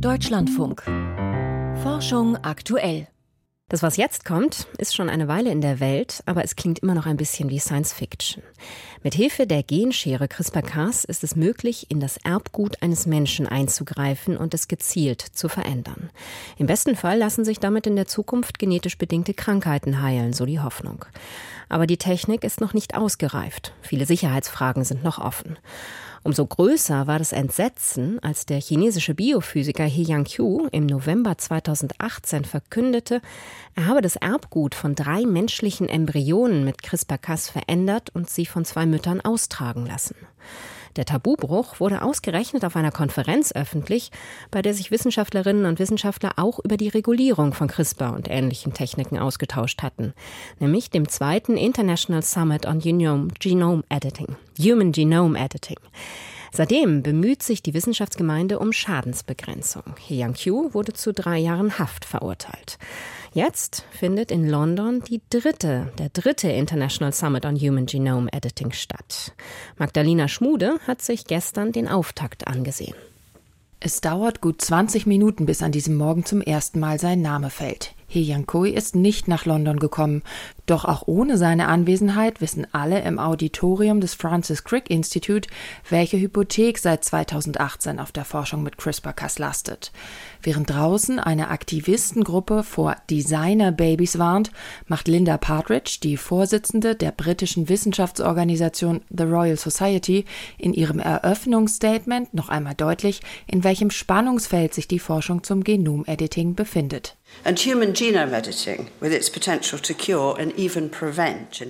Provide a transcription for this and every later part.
Deutschlandfunk. Forschung aktuell. Das, was jetzt kommt, ist schon eine Weile in der Welt, aber es klingt immer noch ein bisschen wie Science Fiction. Mit Hilfe der Genschere CRISPR-Cas ist es möglich, in das Erbgut eines Menschen einzugreifen und es gezielt zu verändern. Im besten Fall lassen sich damit in der Zukunft genetisch bedingte Krankheiten heilen, so die Hoffnung. Aber die Technik ist noch nicht ausgereift. Viele Sicherheitsfragen sind noch offen. Umso größer war das Entsetzen, als der chinesische Biophysiker He Yang-Qiu im November 2018 verkündete, er habe das Erbgut von drei menschlichen Embryonen mit CRISPR-Cas verändert und sie von zwei Müttern austragen lassen. Der Tabubruch wurde ausgerechnet auf einer Konferenz öffentlich, bei der sich Wissenschaftlerinnen und Wissenschaftler auch über die Regulierung von CRISPR und ähnlichen Techniken ausgetauscht hatten, nämlich dem zweiten International Summit on Genome, Genome Editing, Human Genome Editing. Seitdem bemüht sich die Wissenschaftsgemeinde um Schadensbegrenzung. He Yang-Qiu wurde zu drei Jahren Haft verurteilt. Jetzt findet in London die dritte, der dritte International Summit on Human Genome Editing statt. Magdalena Schmude hat sich gestern den Auftakt angesehen. Es dauert gut 20 Minuten, bis an diesem Morgen zum ersten Mal sein Name fällt. He Yankui ist nicht nach London gekommen, doch auch ohne seine Anwesenheit wissen alle im Auditorium des Francis Crick Institute, welche Hypothek seit 2018 auf der Forschung mit CRISPR-Cas lastet. Während draußen eine Aktivistengruppe vor Designer-Babys warnt, macht Linda Partridge, die Vorsitzende der britischen Wissenschaftsorganisation The Royal Society, in ihrem Eröffnungsstatement noch einmal deutlich, in welchem Spannungsfeld sich die Forschung zum Genomediting befindet.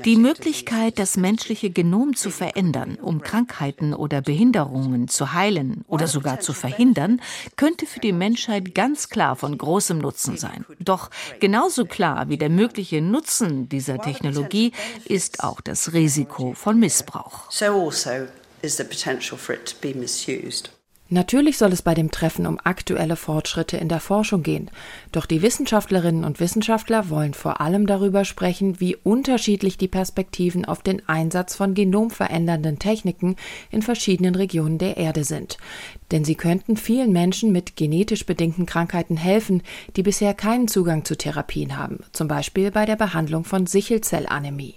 Die Möglichkeit, das menschliche Genom zu verändern, um Krankheiten oder Behinderungen zu heilen oder sogar zu verhindern, könnte für die Menschheit ganz klar von großem Nutzen sein. Doch genauso klar wie der mögliche Nutzen dieser Technologie ist auch das Risiko von Missbrauch. So also is the potential for it to be misused. Natürlich soll es bei dem Treffen um aktuelle Fortschritte in der Forschung gehen, doch die Wissenschaftlerinnen und Wissenschaftler wollen vor allem darüber sprechen, wie unterschiedlich die Perspektiven auf den Einsatz von genomverändernden Techniken in verschiedenen Regionen der Erde sind. Denn sie könnten vielen Menschen mit genetisch bedingten Krankheiten helfen, die bisher keinen Zugang zu Therapien haben, zum Beispiel bei der Behandlung von Sichelzellanämie.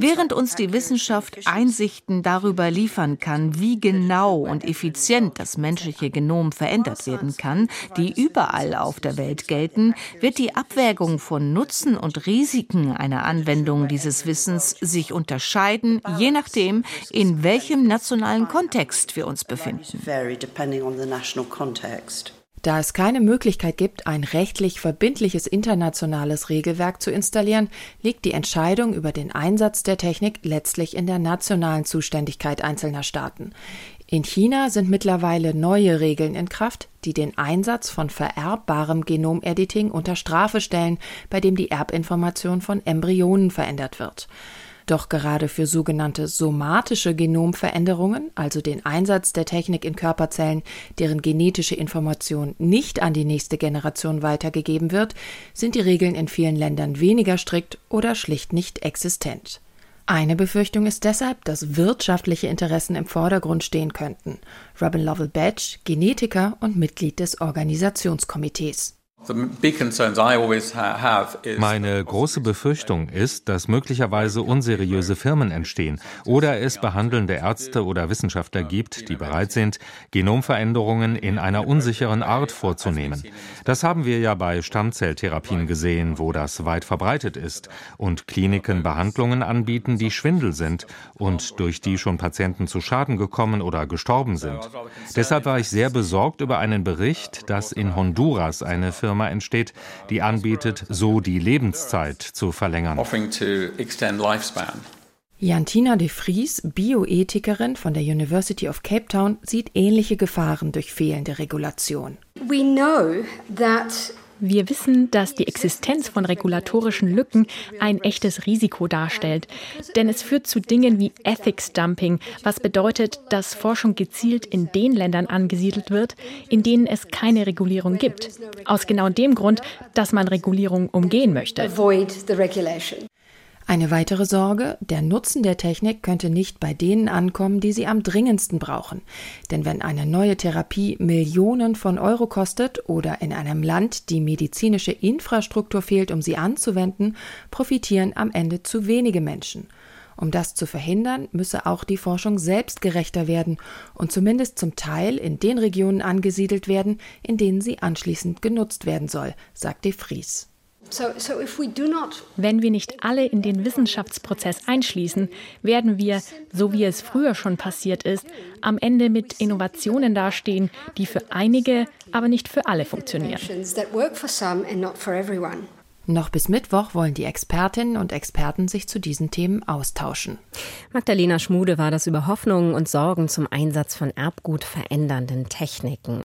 Während uns die Wissenschaft Einsichten darüber liefern kann, wie genau und effizient das menschliche Genom verändert werden kann, die überall auf der Welt gelten, wird die Abwägung von Nutzen und Risiken einer Anwendung dieses Wissens sich unterscheiden, je nachdem, in welchem nationalen Kontext wir uns befinden. Da es keine Möglichkeit gibt, ein rechtlich verbindliches internationales Regelwerk zu installieren, liegt die Entscheidung über den Einsatz der Technik letztlich in der nationalen Zuständigkeit einzelner Staaten. In China sind mittlerweile neue Regeln in Kraft, die den Einsatz von vererbbarem Genomediting unter Strafe stellen, bei dem die Erbinformation von Embryonen verändert wird. Doch gerade für sogenannte somatische Genomveränderungen, also den Einsatz der Technik in Körperzellen, deren genetische Information nicht an die nächste Generation weitergegeben wird, sind die Regeln in vielen Ländern weniger strikt oder schlicht nicht existent. Eine Befürchtung ist deshalb, dass wirtschaftliche Interessen im Vordergrund stehen könnten. Robin Lovell Batch, Genetiker und Mitglied des Organisationskomitees. Meine große Befürchtung ist, dass möglicherweise unseriöse Firmen entstehen oder es behandelnde Ärzte oder Wissenschaftler gibt, die bereit sind, Genomveränderungen in einer unsicheren Art vorzunehmen. Das haben wir ja bei Stammzelltherapien gesehen, wo das weit verbreitet ist und Kliniken Behandlungen anbieten, die Schwindel sind und durch die schon Patienten zu Schaden gekommen oder gestorben sind. Deshalb war ich sehr besorgt über einen Bericht, dass in Honduras eine Firma Firma entsteht, die anbietet, so die Lebenszeit zu verlängern. Jantina de Vries, Bioethikerin von der University of Cape Town, sieht ähnliche Gefahren durch fehlende Regulation. We know that wir wissen, dass die Existenz von regulatorischen Lücken ein echtes Risiko darstellt, denn es führt zu Dingen wie Ethics Dumping, was bedeutet, dass Forschung gezielt in den Ländern angesiedelt wird, in denen es keine Regulierung gibt. Aus genau dem Grund, dass man Regulierung umgehen möchte. Eine weitere Sorge, der Nutzen der Technik könnte nicht bei denen ankommen, die sie am dringendsten brauchen. Denn wenn eine neue Therapie Millionen von Euro kostet oder in einem Land die medizinische Infrastruktur fehlt, um sie anzuwenden, profitieren am Ende zu wenige Menschen. Um das zu verhindern, müsse auch die Forschung selbst gerechter werden und zumindest zum Teil in den Regionen angesiedelt werden, in denen sie anschließend genutzt werden soll, sagt de Vries. Wenn wir nicht alle in den Wissenschaftsprozess einschließen, werden wir, so wie es früher schon passiert ist, am Ende mit Innovationen dastehen, die für einige, aber nicht für alle funktionieren. Noch bis Mittwoch wollen die Expertinnen und Experten sich zu diesen Themen austauschen. Magdalena Schmude war das über Hoffnungen und Sorgen zum Einsatz von Erbgut verändernden Techniken.